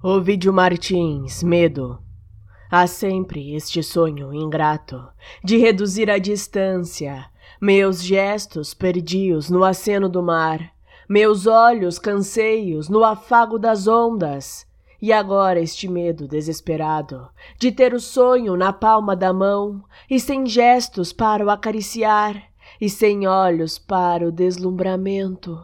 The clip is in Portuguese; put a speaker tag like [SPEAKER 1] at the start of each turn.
[SPEAKER 1] Ovidio Martins, medo. Há sempre este sonho ingrato de reduzir a distância, meus gestos perdidos no aceno do mar, meus olhos canseios no afago das ondas, e agora este medo desesperado de ter o sonho na palma da mão. E sem gestos para o acariciar. E sem olhos para o deslumbramento.